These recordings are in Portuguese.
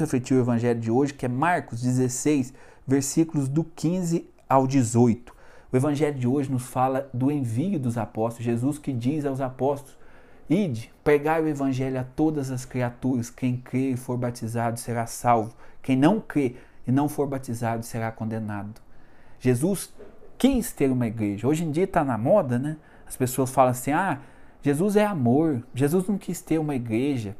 refletir o evangelho de hoje, que é Marcos 16, versículos do 15 ao 18. O evangelho de hoje nos fala do envio dos apóstolos, Jesus que diz aos apóstolos: Ide, pregai o evangelho a todas as criaturas, quem crê e for batizado será salvo, quem não crê e não for batizado será condenado. Jesus quis ter uma igreja. Hoje em dia está na moda, né? As pessoas falam assim: ah, Jesus é amor, Jesus não quis ter uma igreja.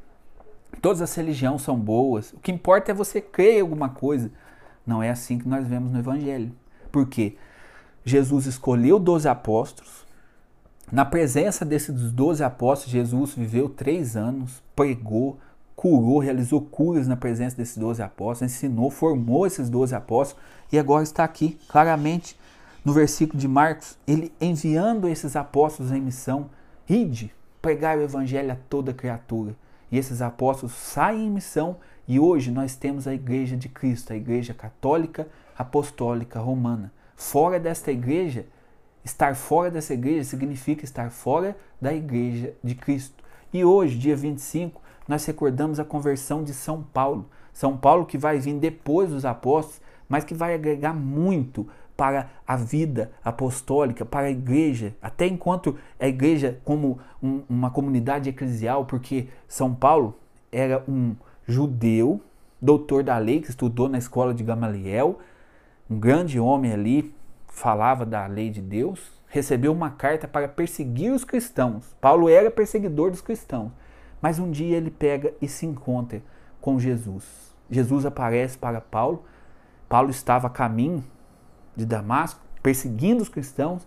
Todas as religiões são boas. O que importa é você crer em alguma coisa. Não é assim que nós vemos no Evangelho. Por quê? Jesus escolheu 12 apóstolos. Na presença desses 12 apóstolos, Jesus viveu três anos, pregou, curou, realizou curas na presença desses 12 apóstolos, ensinou, formou esses 12 apóstolos e agora está aqui, claramente, no versículo de Marcos, ele enviando esses apóstolos em missão, ide, pregar o evangelho a toda criatura. E esses apóstolos saem em missão e hoje nós temos a igreja de Cristo, a igreja católica apostólica romana. Fora desta igreja, estar fora dessa igreja significa estar fora da igreja de Cristo. E hoje, dia 25, nós recordamos a conversão de São Paulo. São Paulo que vai vir depois dos apóstolos, mas que vai agregar muito para a vida apostólica, para a igreja, até enquanto a igreja como um, uma comunidade eclesial, porque São Paulo era um judeu, doutor da lei, que estudou na escola de Gamaliel, um grande homem ali, falava da lei de Deus, recebeu uma carta para perseguir os cristãos. Paulo era perseguidor dos cristãos, mas um dia ele pega e se encontra com Jesus. Jesus aparece para Paulo. Paulo estava a caminho de Damasco, perseguindo os cristãos,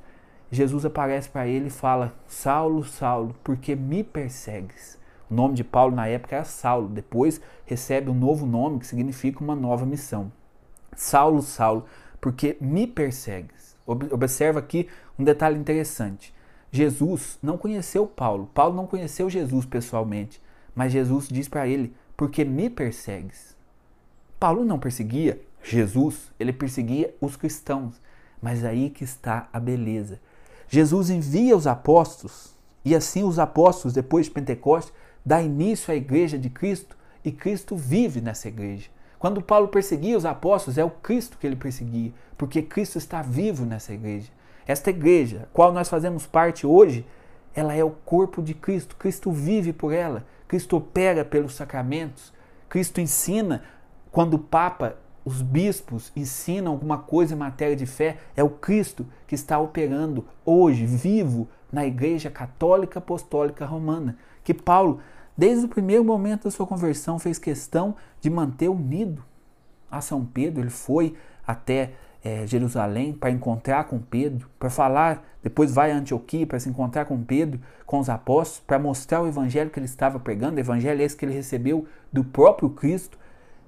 Jesus aparece para ele e fala: Saulo, Saulo, por que me persegues? O nome de Paulo na época era Saulo, depois recebe um novo nome que significa uma nova missão. Saulo, Saulo, porque me persegues? Observa aqui um detalhe interessante. Jesus não conheceu Paulo, Paulo não conheceu Jesus pessoalmente, mas Jesus diz para ele: porque me persegues? Paulo não perseguia Jesus, ele perseguia os cristãos, mas aí que está a beleza. Jesus envia os apóstolos e assim os apóstolos, depois de Pentecostes, dá início à igreja de Cristo e Cristo vive nessa igreja. Quando Paulo perseguia os apóstolos, é o Cristo que ele perseguia, porque Cristo está vivo nessa igreja. Esta igreja, qual nós fazemos parte hoje, ela é o corpo de Cristo. Cristo vive por ela. Cristo opera pelos sacramentos. Cristo ensina. Quando o Papa os bispos ensinam alguma coisa em matéria de fé, é o Cristo que está operando hoje, vivo, na Igreja Católica Apostólica Romana. Que Paulo, desde o primeiro momento da sua conversão, fez questão de manter unido a São Pedro. Ele foi até é, Jerusalém para encontrar com Pedro, para falar, depois vai a Antioquia para se encontrar com Pedro, com os apóstolos, para mostrar o evangelho que ele estava pregando, o evangelho esse que ele recebeu do próprio Cristo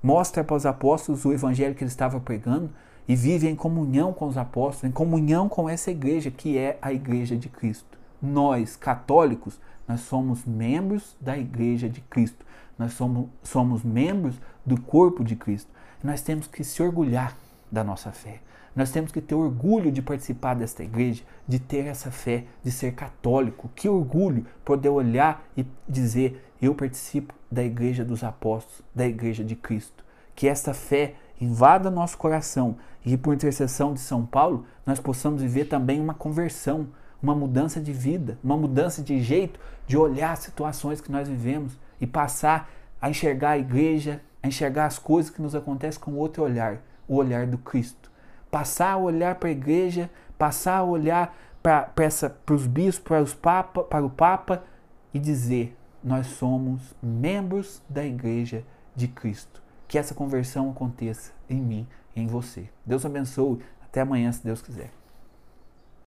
mostra para os apóstolos o evangelho que ele estava pregando e vive em comunhão com os apóstolos, em comunhão com essa igreja que é a igreja de Cristo. Nós, católicos, nós somos membros da igreja de Cristo. Nós somos, somos membros do corpo de Cristo. Nós temos que se orgulhar da nossa fé. Nós temos que ter orgulho de participar desta igreja, de ter essa fé, de ser católico. Que orgulho poder olhar e dizer: eu participo da igreja dos apóstolos, da igreja de Cristo. Que esta fé invada nosso coração e por intercessão de São Paulo nós possamos viver também uma conversão, uma mudança de vida, uma mudança de jeito de olhar as situações que nós vivemos e passar a enxergar a igreja, a enxergar as coisas que nos acontecem com outro olhar, o olhar do Cristo passar a olhar para a igreja, passar a olhar para os bispos, para, os papa, para o Papa e dizer: nós somos membros da igreja de Cristo. Que essa conversão aconteça em mim em você. Deus abençoe. Até amanhã, se Deus quiser.